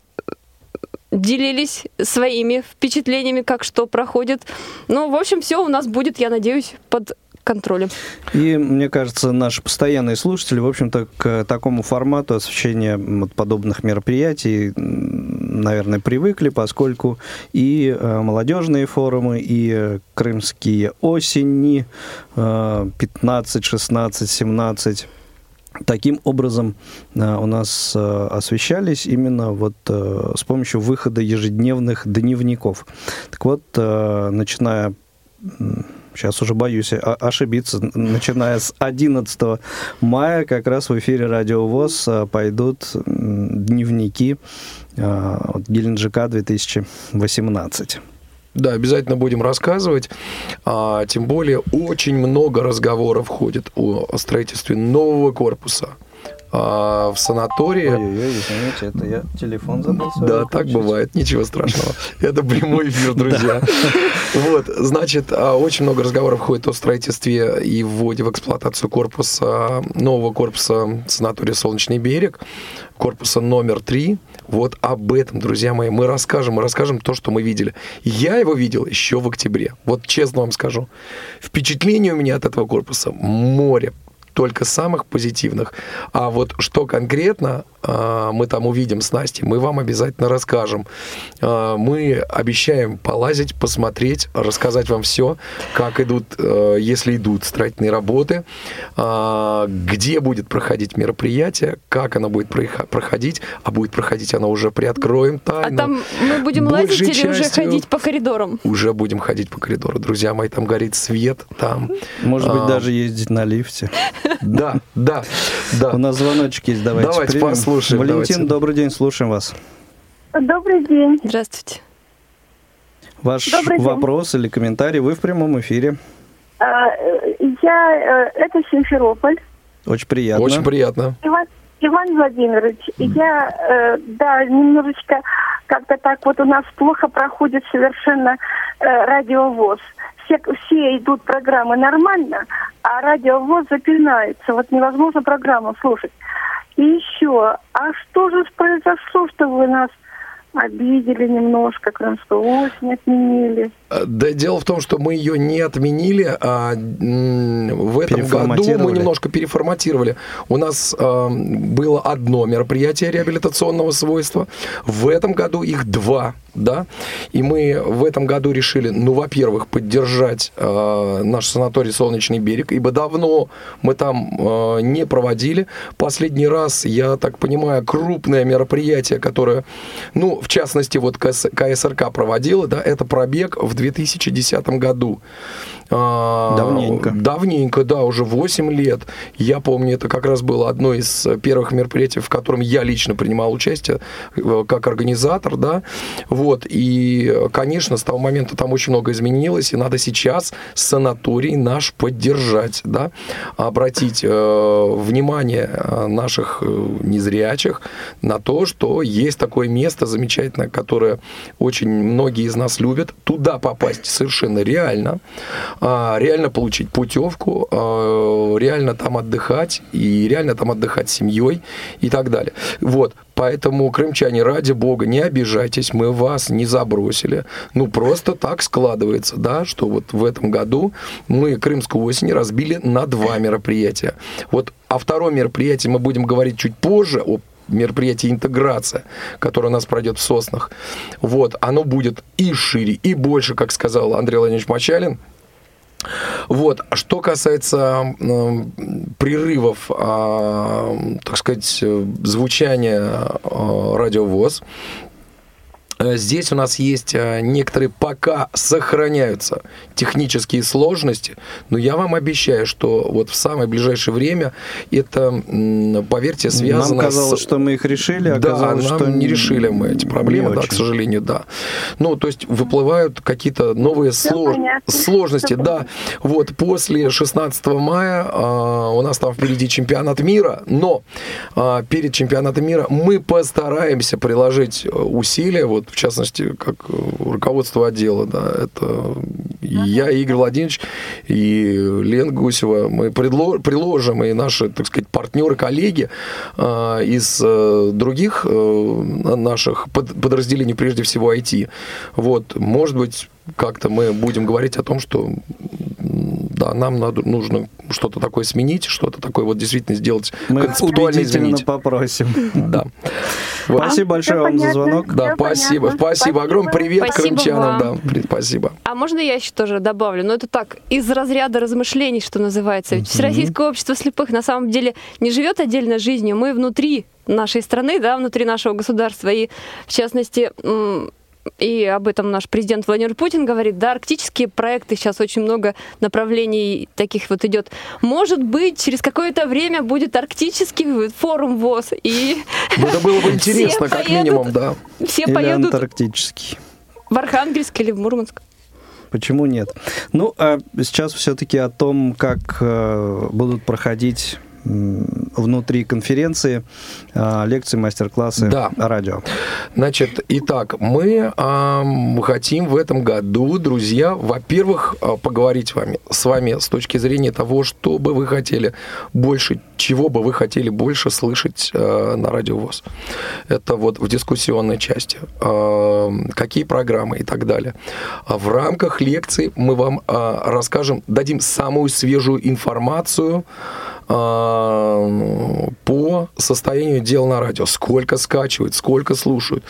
делились своими впечатлениями, как что проходит. Ну, в общем, все у нас будет, я надеюсь, под контролем. И, мне кажется, наши постоянные слушатели, в общем-то, к такому формату освещения подобных мероприятий, наверное, привыкли, поскольку и э, молодежные форумы, и крымские осени 15, 16, 17 таким образом э, у нас э, освещались именно вот с помощью выхода ежедневных дневников. Так вот, начиная сейчас уже боюсь ошибиться, начиная с 11 мая как раз в эфире Радио ВОЗ а, пойдут дневники а, Геленджика 2018. Да, обязательно будем рассказывать. А, тем более очень много разговоров ходит о строительстве нового корпуса а, в санатории. Ой-ой-ой, извините, это я телефон забыл. Да, так выключить. бывает, ничего страшного. Это прямой эфир, друзья. Вот, значит, а, очень много разговоров ходит о строительстве и вводе в эксплуатацию корпуса, нового корпуса санатория «Солнечный берег», корпуса номер три. Вот об этом, друзья мои, мы расскажем, мы расскажем то, что мы видели. Я его видел еще в октябре. Вот честно вам скажу. Впечатление у меня от этого корпуса море только самых позитивных. А вот что конкретно мы там увидим с Настей, мы вам обязательно расскажем. А, Мы обещаем полазить, посмотреть, рассказать вам все, как идут, э, если идут строительные работы, а, где будет проходить мероприятие, как оно будет проходить, а будет проходить оно уже приоткроем А тайну. там мы будем Большей лазить или уже ходить по коридорам? Уже будем ходить по коридору. Друзья мои, там горит свет, там... Может быть, а, даже ездить на лифте. Да, да, да. У нас звоночек есть, давайте Давайте примем. Послушаем, Валентин, давайте. добрый день, слушаем вас. Добрый день. Здравствуйте. Ваш Добрый день. вопрос или комментарий, вы в прямом эфире. А, э, Я, э, это Симферополь. Очень приятно. Очень приятно. Иван, Иван Владимирович, я, э, да, немножечко как-то так вот у нас плохо проходит совершенно радиовоз. Все, все идут программы нормально, а радиовоз запинается. Вот невозможно программу слушать. И еще, а что же произошло, что вы нас обидели немножко, Крымскую осень отменили? Э, Да, дело в том, что мы ее не отменили, а в этом году мы немножко переформатировали. У нас э, было одно мероприятие реабилитационного свойства, в этом году их два, да, и мы в этом году решили, ну, во-первых, поддержать э, наш санаторий «Солнечный берег», ибо давно мы там э, не проводили. Последний раз, я так понимаю, крупное мероприятие, которое, ну, в частности, вот КС- КСРК проводила, да, это пробег в 2010 году. А, Давненько. Давненько, да, уже 8 лет. Я помню, это как раз было одно из первых мероприятий, в котором я лично принимал участие э, как организатор, да. Вот, и, конечно, с того момента там очень много изменилось, и надо сейчас санаторий наш поддержать, да, обратить э, внимание э, наших э, незрячих на то, что есть такое место замечательное, которое очень многие из нас любят. Туда попасть совершенно реально, реально получить путевку, а, реально там отдыхать, и реально там отдыхать с семьей и так далее. Вот. Поэтому, крымчане, ради бога, не обижайтесь, мы вас не забросили. Ну, просто так складывается, да, что вот в этом году мы Крымскую осень разбили на два мероприятия. Вот о втором мероприятии мы будем говорить чуть позже, о мероприятие «Интеграция», которое у нас пройдет в Соснах. Вот, оно будет и шире, и больше, как сказал Андрей Владимирович Мачалин. Вот. А Что касается м, прерывов, а, так сказать, э, звучания а, радиовоз, э, Здесь у нас есть э, некоторые пока сохраняются технические сложности, но я вам обещаю, что вот в самое ближайшее время это, поверьте, связано Нам казалось, с... что мы их решили, а Да, оказалось, нам что не решили мы эти проблемы, да, к сожалению, да. Ну, то есть выплывают какие-то новые слож- сложности, да. Вот после 16 мая а, у нас там впереди чемпионат мира, но а, перед чемпионатом мира мы постараемся приложить э, усилия, вот в частности, как руководство отдела, да, это и я, Игорь Владимирович, и Лен Гусева, мы приложим, и наши, так сказать, партнеры, коллеги а, из э, других э, наших под- подразделений, прежде всего IT. Вот, может быть, как-то мы будем говорить о том, что да, нам надо, нужно что-то такое сменить, что-то такое вот действительно сделать, Мы концептуально изменить. попросим. Да. Спасибо большое вам за звонок. Да, спасибо, спасибо. Огромный привет крымчанам. Да, спасибо. А можно я еще тоже добавлю? Ну, это так, из разряда размышлений, что называется. Ведь Всероссийское общество слепых на самом деле не живет отдельно жизнью. Мы внутри нашей страны, да, внутри нашего государства. И, в частности, и об этом наш президент Владимир Путин говорит, да, арктические проекты, сейчас очень много направлений таких вот идет. Может быть, через какое-то время будет арктический форум ВОЗ, и Ну, Это было бы интересно, как поедут. минимум, да. все Или поедут антарктический. в Архангельск или в Мурманск. Почему нет? Ну, а сейчас все-таки о том, как э, будут проходить внутри конференции а, лекции, мастер-классы, Да. радио. Значит, итак, мы ам, хотим в этом году, друзья, во-первых, а, поговорить с вами, с вами с точки зрения того, что бы вы хотели больше, чего бы вы хотели больше слышать э, на Радио ВОЗ. Это вот в дискуссионной части. Э, какие программы и так далее. В рамках лекции мы вам э, расскажем, дадим самую свежую информацию э, по состоянию дел на радио. Сколько скачивают, сколько слушают.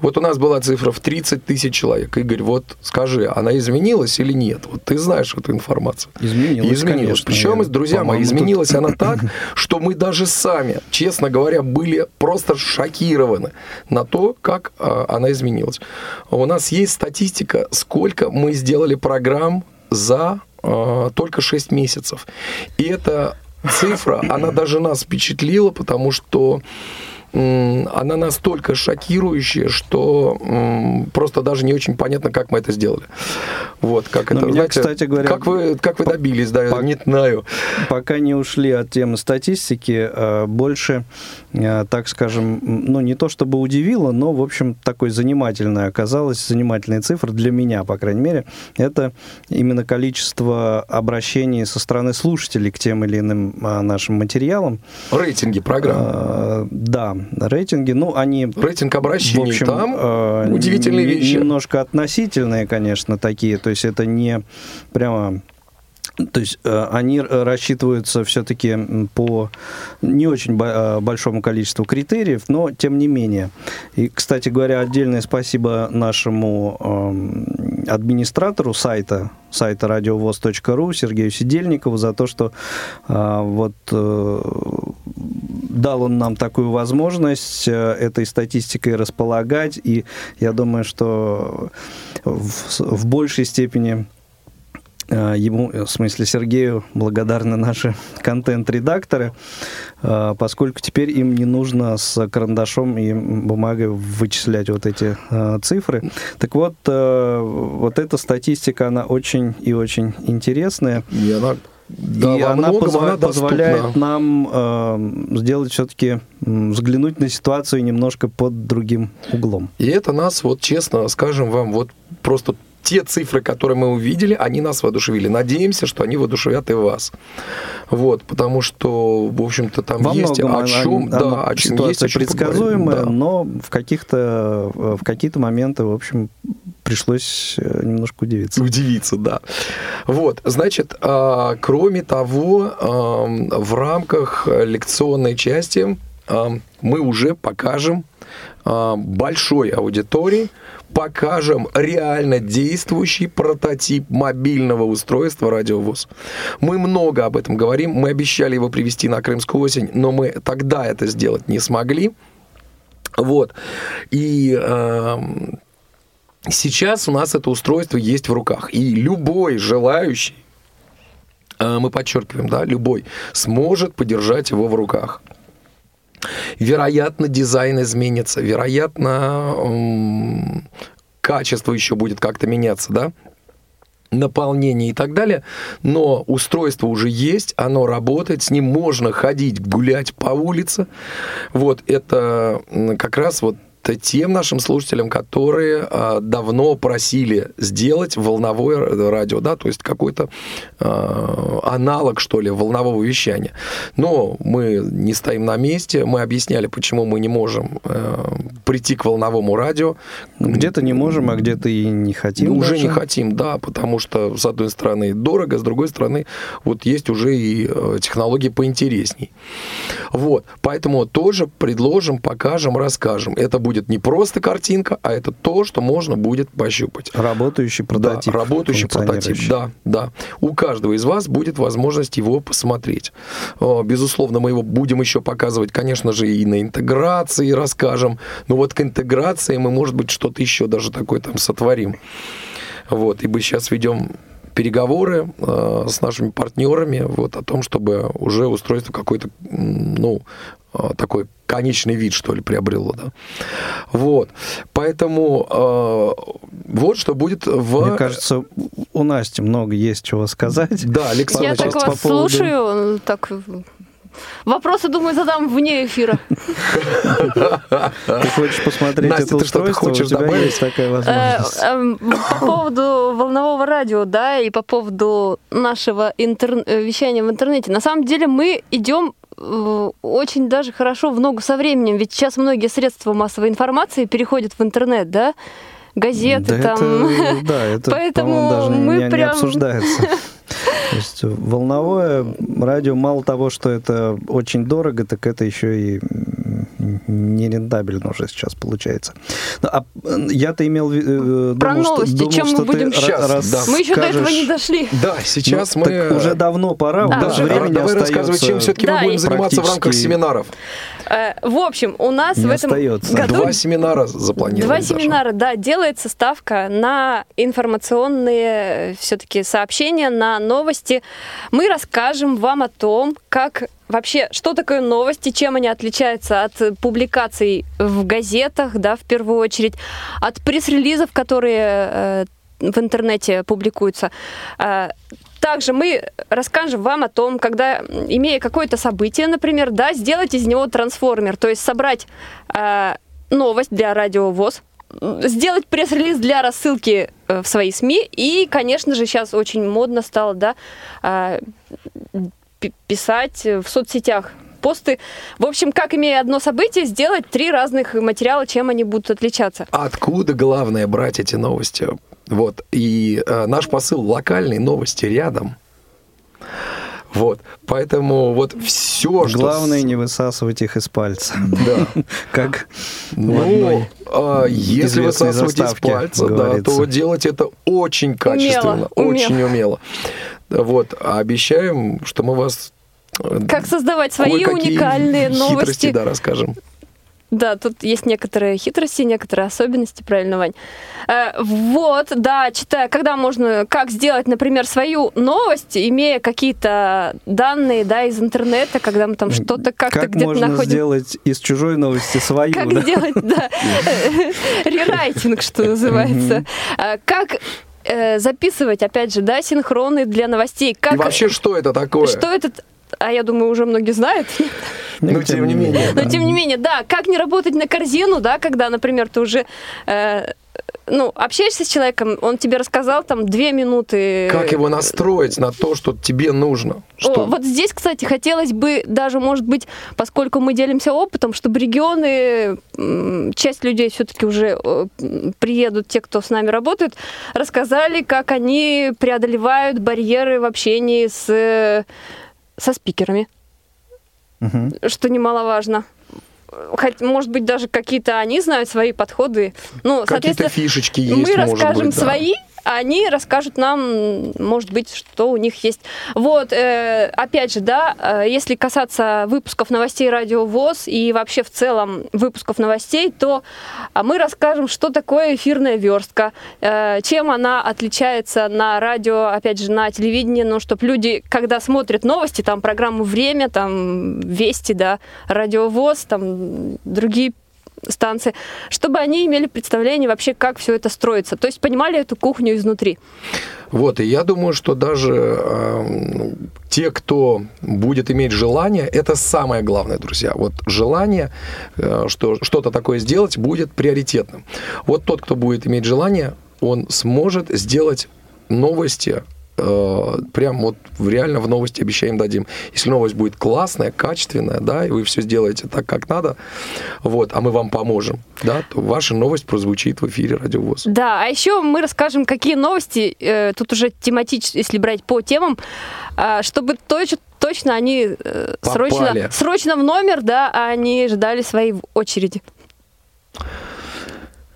Вот у нас была цифра в 30 тысяч человек. Игорь, вот скажи, она изменилась или нет? Вот ты знаешь эту информацию. Изменилась, Изменилась. конечно. Причем, Я, друзья мои, по-моему, тут- изменилась она так, что мы даже сами, честно говоря, были просто шокированы на то, как а, она изменилась. У нас есть статистика, сколько мы сделали программ за а, только 6 месяцев. И эта цифра, она даже нас впечатлила, потому что она настолько шокирующая, что просто даже не очень понятно, как мы это сделали. Вот, как Но это, меня, знаете, кстати говоря, как вы, как вы добились, да, по- не знаю. Пока не ушли от темы статистики, э, больше, э, так скажем, ну не то чтобы удивило, но, в общем, такой занимательной оказалась, занимательная цифра для меня, по крайней мере, это именно количество обращений со стороны слушателей к тем или иным а, нашим материалам. Рейтинги программ. Э, Да, рейтинги, ну, они... Рейтинг обращений В общем, там э, удивительные вещи. Немножко относительные, конечно, такие. То есть это не прямо... То есть э, они рассчитываются все-таки по не очень э, большому количеству критериев, но тем не менее. И, кстати говоря, отдельное спасибо нашему эм, администратору сайта, сайта радиовоз.ру Сергею Сидельникову за то, что э, вот э, дал он нам такую возможность э, этой статистикой располагать, и я думаю, что в, в большей степени ему, в смысле Сергею, благодарны наши контент-редакторы, э, поскольку теперь им не нужно с карандашом и бумагой вычислять вот эти э, цифры. Так вот, э, вот эта статистика, она очень и очень интересная. И она, да, и она, многом позва- она доступна. позволяет нам э, сделать все-таки, взглянуть на ситуацию немножко под другим углом. И это нас, вот честно скажем вам, вот просто те цифры, которые мы увидели, они нас воодушевили. Надеемся, что они воодушевят и вас. Вот, потому что, в общем-то, там Во есть многом о она- чем, она- да, о чем есть о чем предсказуемая, да. но в каких-то в какие-то моменты, в общем, пришлось э, немножко удивиться. Удивиться, да. Вот, значит, а, кроме того, в рамках лекционной части мы уже покажем а, большой аудитории, покажем реально действующий прототип мобильного устройства радиовоз. Мы много об этом говорим, мы обещали его привести на Крымскую осень, но мы тогда это сделать не смогли. Вот. И ам, Сейчас у нас это устройство есть в руках. И любой желающий, э, мы подчеркиваем, да, любой, сможет подержать его в руках. Вероятно, дизайн изменится, вероятно, качество еще будет как-то меняться, да, наполнение и так далее, но устройство уже есть, оно работает, с ним можно ходить, гулять по улице. Вот это как раз вот тем нашим слушателям, которые а, давно просили сделать волновое радио, да, то есть какой-то а, аналог, что ли, волнового вещания. Но мы не стоим на месте, мы объясняли, почему мы не можем э, прийти к волновому радио. Где-то не можем, а где-то и не хотим. Ну, уже не хотим, да, потому что, с одной стороны, дорого, с другой стороны, вот есть уже и э, технологии поинтересней. Вот, поэтому тоже предложим, покажем, расскажем. Это будет не просто картинка, а это то, что можно будет пощупать. Работающий прототип. Да, работающий прототип, да, да. У каждого из вас будет возможность его посмотреть. О, Безусловно, мы его будем еще показывать, конечно же, и на интеграции расскажем. Но вот к интеграции мы, может быть, что-то еще даже такое там сотворим. Вот, и мы сейчас ведем переговоры э, с нашими партнерами вот, о том, чтобы уже устройство какой-то, ну, э, такой конечный вид, что ли, приобрело, да. Вот, поэтому э, вот что будет в... Мне кажется, у Насти много есть чего сказать. Да, Александр, Я по- так по вас поводу- слушаю, так Вопросы, думаю, задам вне эфира. Ты хочешь посмотреть Настя, это ты что-то устройство? хочешь У тебя добавить? есть такая Э, возможность. эм, По поводу волнового радио, да, и по поводу нашего интер- э, вещания в интернете. На самом деле мы идем э, очень даже хорошо в ногу со временем, ведь сейчас многие средства массовой информации переходят в интернет, да, газеты Да, там. это, да, это, Поэтому даже не- мы не, не прям- обсуждается. То есть волновое радио мало того, что это очень дорого, так это еще и нерентабельно уже сейчас получается. Ну, а э, я-то имел в виду... Про новости, чем мы будем Сейчас, да. Мы еще до этого не дошли. Да, сейчас Ну, мы... так уже давно пора, у Да. нас Да, времени давай остается рассказывай, чем все-таки Да, мы будем и- заниматься в рамках семинаров. Э, В общем, у нас Не в этом остается. году Два семинара запланированы. Два семинара, да, делается ставка на информационные все-таки сообщения, на новости. Мы расскажем вам о том, как вообще, что такое новости, чем они отличаются от публикаций в газетах, да, в первую очередь, от пресс-релизов, которые э, в интернете публикуются. Также мы расскажем вам о том, когда, имея какое-то событие, например, да, сделать из него трансформер, то есть собрать э, новость для радио ВОЗ, м, сделать пресс-релиз для рассылки э, в свои СМИ. И, конечно же, сейчас очень модно стало, да, э, пи- писать в соцсетях посты. В общем, как имея одно событие, сделать три разных материала, чем они будут отличаться. Откуда главное брать эти новости? Вот. И э, наш посыл локальные новости рядом. Вот. Поэтому вот все, что... Главное не высасывать их из пальца. Да. Как Ну, а, если высасывать из пальца, да, то делать это очень качественно, очень умело. Вот. А обещаем, что мы вас э, Как создавать свои уникальные хитрости, новости. да, расскажем. Да, тут есть некоторые хитрости, некоторые особенности, правильно, Вань. Э, вот, да, читая, когда можно, как сделать, например, свою новость, имея какие-то данные, да, из интернета, когда мы там что-то как-то Как где-то можно находим. сделать из чужой новости свою, Как да? сделать, да, рерайтинг, что называется. А, Как э, записывать, опять же, да, синхроны для новостей. И Как, вообще, что это такое? что этот а я думаю, уже многие знают. Ну, тем не менее. Но тем не менее, да, как не работать на корзину, да, когда, например, ты уже э, ну, общаешься с человеком, он тебе рассказал там две минуты. Как его настроить на то, что тебе нужно? Что... О, вот здесь, кстати, хотелось бы даже, может быть, поскольку мы делимся опытом, чтобы регионы, часть людей все-таки уже э, приедут, те, кто с нами работают, рассказали, как они преодолевают барьеры в общении с, э, со спикерами, Мгм. что немаловажно. Хоть, может быть, даже какие-то они знают свои подходы. Ну, Какие-то фишечки есть, мы расскажем быть, да. свои, они расскажут нам, может быть, что у них есть. Вот, э, опять же, да, э, если касаться выпусков новостей Радио ВОЗ и вообще в целом выпусков новостей, то а, мы расскажем, что такое эфирная верстка, э, чем она отличается на радио, опять же, на телевидении, ну, чтобы люди, когда смотрят новости, там, программу «Время», там, «Вести», да, Радио ВОЗ, там, другие станции, чтобы они имели представление вообще, как все это строится. То есть понимали эту кухню изнутри. Вот, и я думаю, что даже э, те, кто будет иметь желание, это самое главное, друзья. Вот желание, э, что что-то такое сделать, будет приоритетным. Вот тот, кто будет иметь желание, он сможет сделать новости э, прям вот реально в новости обещаем дадим. Если новость будет классная, качественная, да, и вы все сделаете так, как надо, вот, а мы вам поможем, да, то ваша новость прозвучит в эфире Радиовоз. Да, а еще мы расскажем, какие новости, э, тут уже тематически, если брать по темам, а, чтобы точ- точно они э, срочно, Попали. срочно в номер, да, а они ждали своей очереди.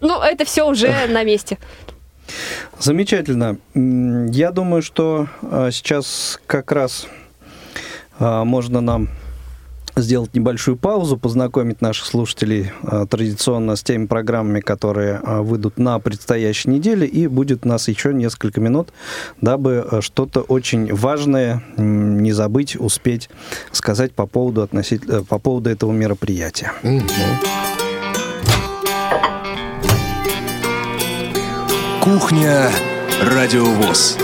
Ну, это все уже на месте. Замечательно. Я думаю, что а, сейчас как раз а, можно нам сделать небольшую паузу, познакомить наших слушателей а, традиционно с теми программами, которые выйдут на предстоящей неделе, и будет у нас еще несколько минут, дабы что-то очень важное не забыть, успеть сказать по поводу, относительно, по поводу этого мероприятия. Мгм. Кухня Радиовоз.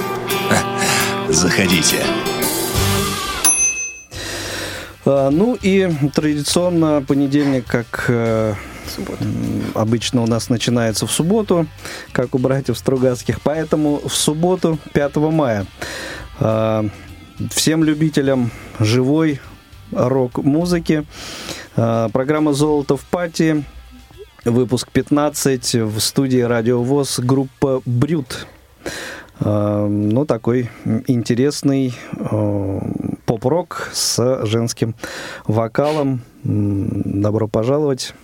Заходите. А, ну и традиционно понедельник, как э, обычно у нас начинается в субботу, как у братьев Стругацких, поэтому в субботу 5 мая а, всем любителям живой рок-музыки а, программа «Золото в пати», выпуск 15 в студии «Радио ВОЗ» группа «Брют». Ну, такой интересный поп-рок с женским вокалом. Добро пожаловать.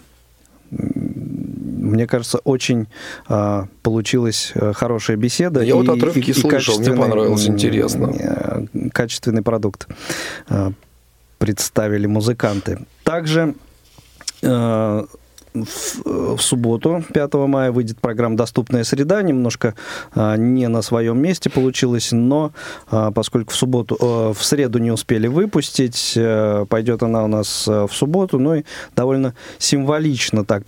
Мне кажется, очень а, получилась э, хорошая беседа. Я и, вот отрывки и, слышал, мне понравилось, интересно. Э, качественный продукт а, представили музыканты. Также а, в, в субботу, 5 мая, выйдет программа «Доступная среда». Немножко а, не на своем месте получилось, но а, поскольку в субботу, а, в среду не успели выпустить, а, пойдет она у нас в субботу. Ну и довольно символично так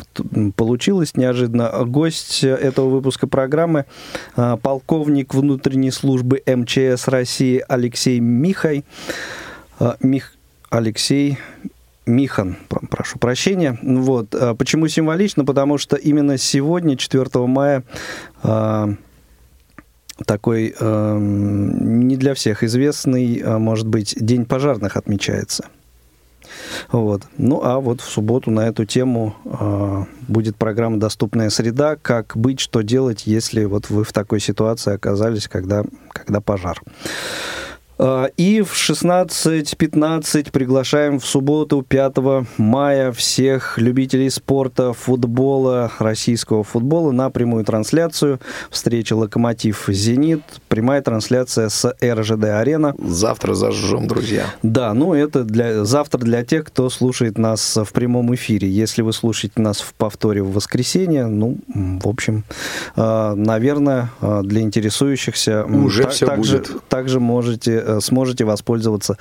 получилось, неожиданно. Гость этого выпуска программы а, полковник внутренней службы МЧС России Алексей Михай. А, Мих... Алексей Михан, прошу прощения. Вот. А почему символично? Потому что именно сегодня, 4 мая, а, такой а, не для всех известный, может быть, День пожарных отмечается. Вот. Ну а вот в субботу на эту тему э, будет программа «Доступная среда». Как быть, что делать, если вот вы в такой ситуации оказались, когда, когда пожар. А, и в 16.15 приглашаем в субботу 5 мая всех любителей спорта, футбола, российского футбола на прямую трансляцию встречи «Локомотив-Зенит». Прямая трансляция с РЖД-арена. Завтра зажжем, друзья. Да, ну это для, завтра для тех, кто слушает нас в прямом эфире. Если вы слушаете нас в повторе в воскресенье, ну, в общем, а, наверное, а, для интересующихся... Уже все также, будет. Также можете Э, сможете воспользоваться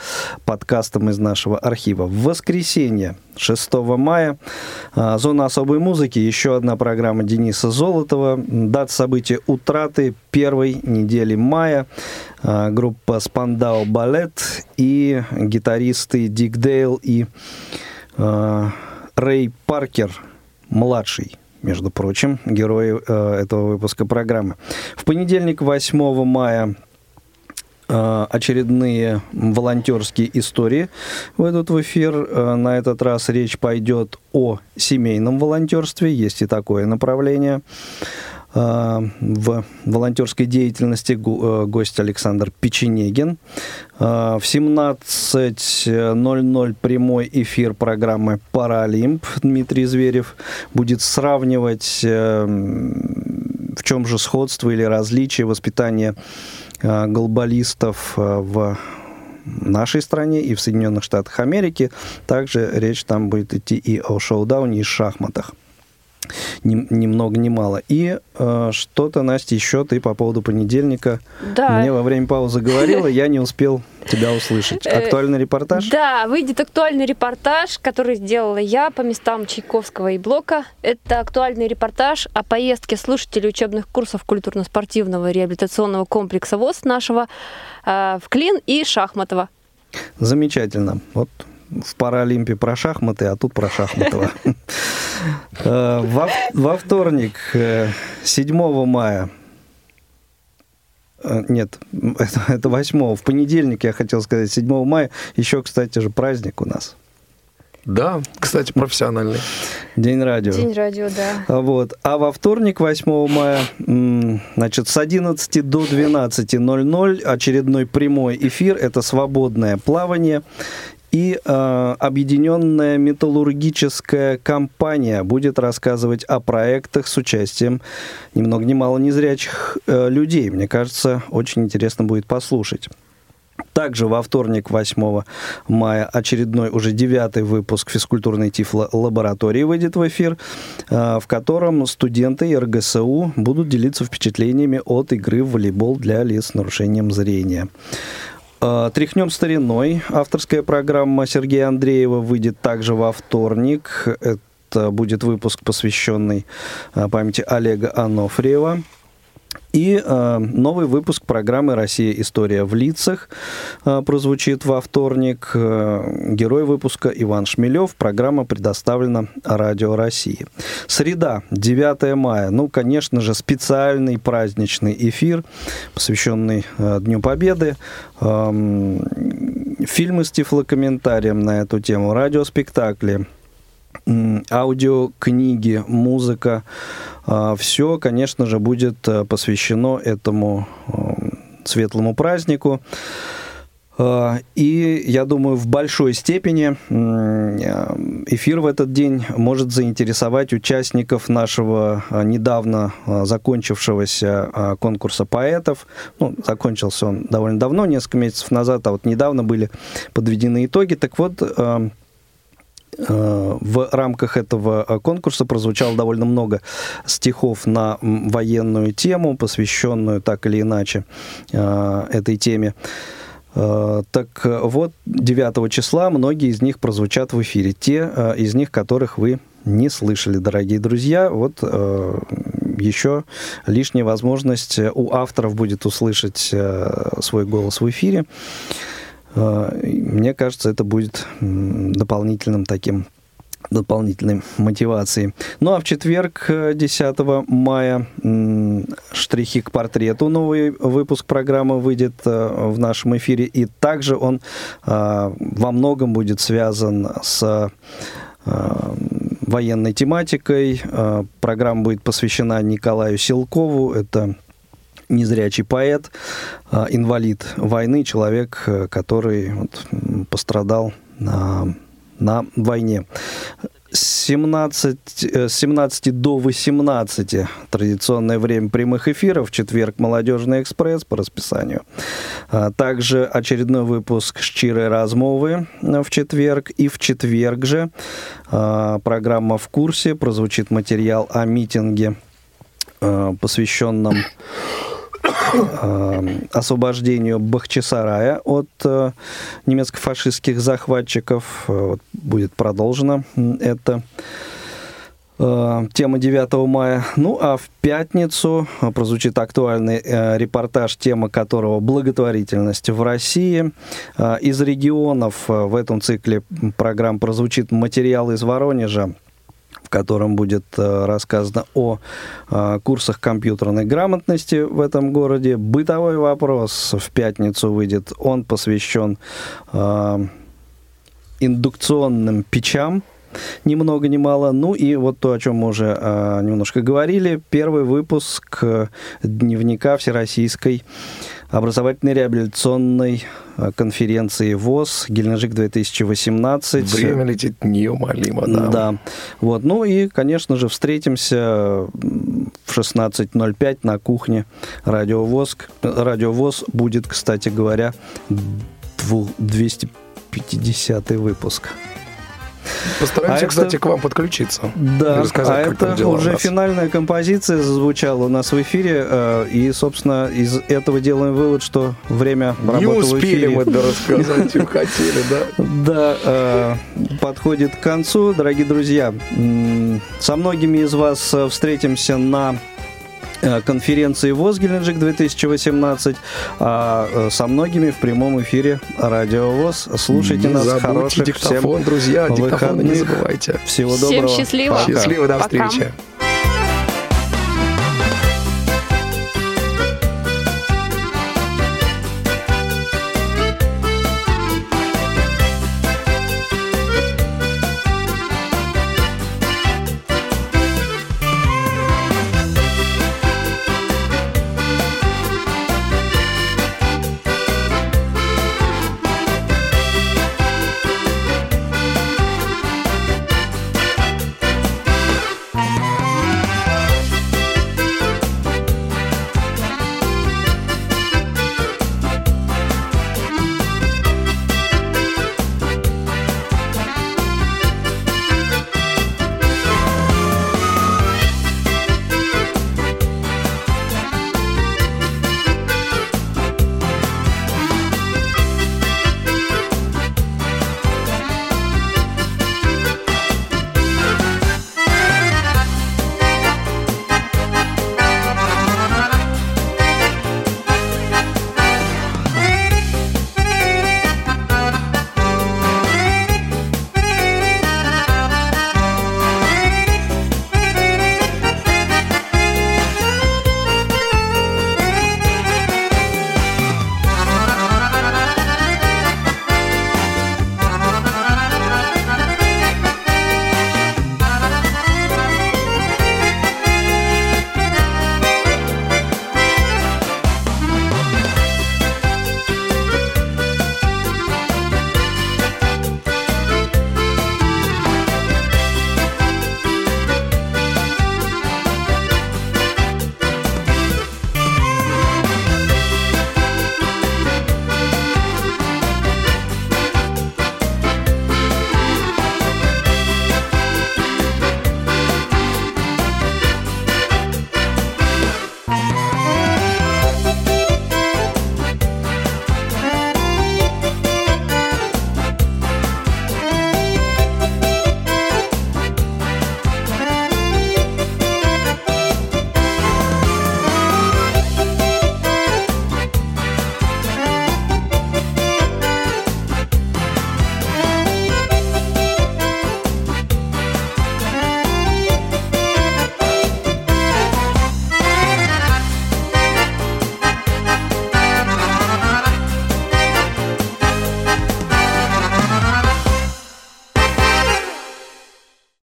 подкастом из нашего архива. В воскресенье 6 мая э, «Зона особой музыки», еще одна программа Дениса Золотова. Дата события утраты первой недели мая. Э, группа «Спандау Балет» и гитаристы Дик Дейл и Рэй Паркер, младший между прочим, герои э, этого выпуска программы. В понедельник, 8 мая, Э, очередные волонтерские истории выйдут в эфир. Э, на этот раз речь пойдет о семейном волонтерстве. Есть и такое направление э, в волонтерской деятельности гость Александр Печенегин. В 17.00 прямой эфир программы «Паралимп» Дмитрий Зверев будет сравнивать, в чем же сходство или различие воспитания Э, глобалистов э, в нашей стране и в Соединенных Штатах Америки. Также речь там будет идти и о шоу-дауне, и шахматах ни, ни много ни мало. И э, что-то, Настя, еще ты по поводу понедельника да. мне во время паузы говорила, я не успел тебя услышать. Э, актуальный репортаж? Да, выйдет актуальный репортаж, который сделала я по местам Чайковского и Блока. Это актуальный репортаж о поездке слушателей учебных курсов культурно-спортивного реабилитационного комплекса ВОЗ нашего э, в Клин и Шахматова. Замечательно. Вот в Паралимпе про шахматы, а тут про Шахматова. Э, во вторник, 7 э, мая, э, нет, это, это 8 в понедельник, я хотел сказать, 7 мая, еще, кстати же, праздник у нас. Да, кстати, профессиональный. День радио. День радио, да. А вот. А во вторник, 8 мая, значит, с 11 до 12.00 очередной прямой эфир. Это свободное плавание и э, объединенная металлургическая компания будет рассказывать о проектах с участием ни много ни мало незрячих э, людей. Мне кажется, очень интересно будет послушать. Также во вторник, 8 мая, очередной уже девятый выпуск физкультурной тифло-лаборатории выйдет в эфир, э, в котором студенты РГСУ будут делиться впечатлениями от игры в волейбол для лиц с нарушением зрения. А, Тряхнем стариной. Авторская программа Сергея Андреева выйдет также во вторник. Это будет выпуск, посвященный а, памяти Олега Анофриева. И э, новый выпуск программы «Россия. История в лицах» э, прозвучит во вторник. Э, герой выпуска Иван Шмелев. Программа предоставлена Радио России. Среда, 9 мая. Ну, конечно же, специальный праздничный эфир, посвященный э, Дню Победы. Э, фильмы с тифлокомментарием на эту тему, радиоспектакли аудиокниги, музыка, а, все, конечно же, будет э, посвящено этому э, светлому празднику. А, и я думаю, в большой степени эфир в этот день может заинтересовать участников нашего недавно закончившегося конкурса поэтов. Ну, закончился он довольно давно, несколько месяцев назад, а вот недавно были подведены итоги. Так вот, Э, в рамках этого э, конкурса прозвучало довольно много стихов на военную тему, посвященную так или иначе э, этой теме. Так вот, 9 числа многие из них прозвучат в эфире. Те из них, которых вы не слышали, дорогие друзья. Вот еще лишняя возможность у авторов будет услышать свой голос в эфире. Мне кажется, это будет дополнительным таким дополнительной мотивацией. Ну а в четверг, 10 э, мая, «Штрихи к портрету», новый выпуск программы выйдет э, в нашем эфире, и также он а, во многом будет связан с а, военной тематикой. Программа будет посвящена Николаю Силкову, это незрячий поэт, а, инвалид войны, человек, э, который вот, пострадал на, на войне. 17, с 17 э, до 18 традиционное время прямых эфиров, четверг «Молодежный экспресс» по расписанию. А, также очередной выпуск «Щирые размовы» в четверг. И в четверг же а, программа «В курсе» прозвучит материал о митинге, посвященном освобождению Бахчисарая от э, немецко-фашистских захватчиков. Э, вот, будет продолжена эта тема 9 мая. Ну а в пятницу прозвучит актуальный репортаж, тема которого благотворительность в России. Из регионов в этом цикле программ прозвучит материал из Воронежа котором будет э, рассказано о э, курсах компьютерной грамотности в этом городе. Бытовой вопрос в пятницу выйдет. Он посвящен э, индукционным печам, ни много ни мало. Ну и вот то, о чем мы уже немножко говорили, первый выпуск дневника Всероссийской образовательной реабилитационной э, конференции ВОЗ Геленджик 2018. Время летит неумолимо, да. Да. Вот. Ну и, конечно же, встретимся в 16.05 на кухне Радио ВОЗ. Радио ВОЗ будет, кстати говоря, 250 выпуск. Постараемся, а кстати, это... к вам подключиться. Да, а это уже финальная композиция зазвучала у нас в эфире, э, и, собственно, из этого делаем вывод, что время Не успели мы да, рассказать, чем хотели, да? Да, э, подходит к концу, дорогие друзья. Со многими из вас э, встретимся на конференции ВОЗ Геленджик 2018, а э, со многими в прямом эфире Радио ВОЗ. Слушайте не нас, хороших диктофон, всем друзья, диктофон не забывайте. Всего доброго. Всем счастливо. Пока. Счастливо, до Пока. встречи.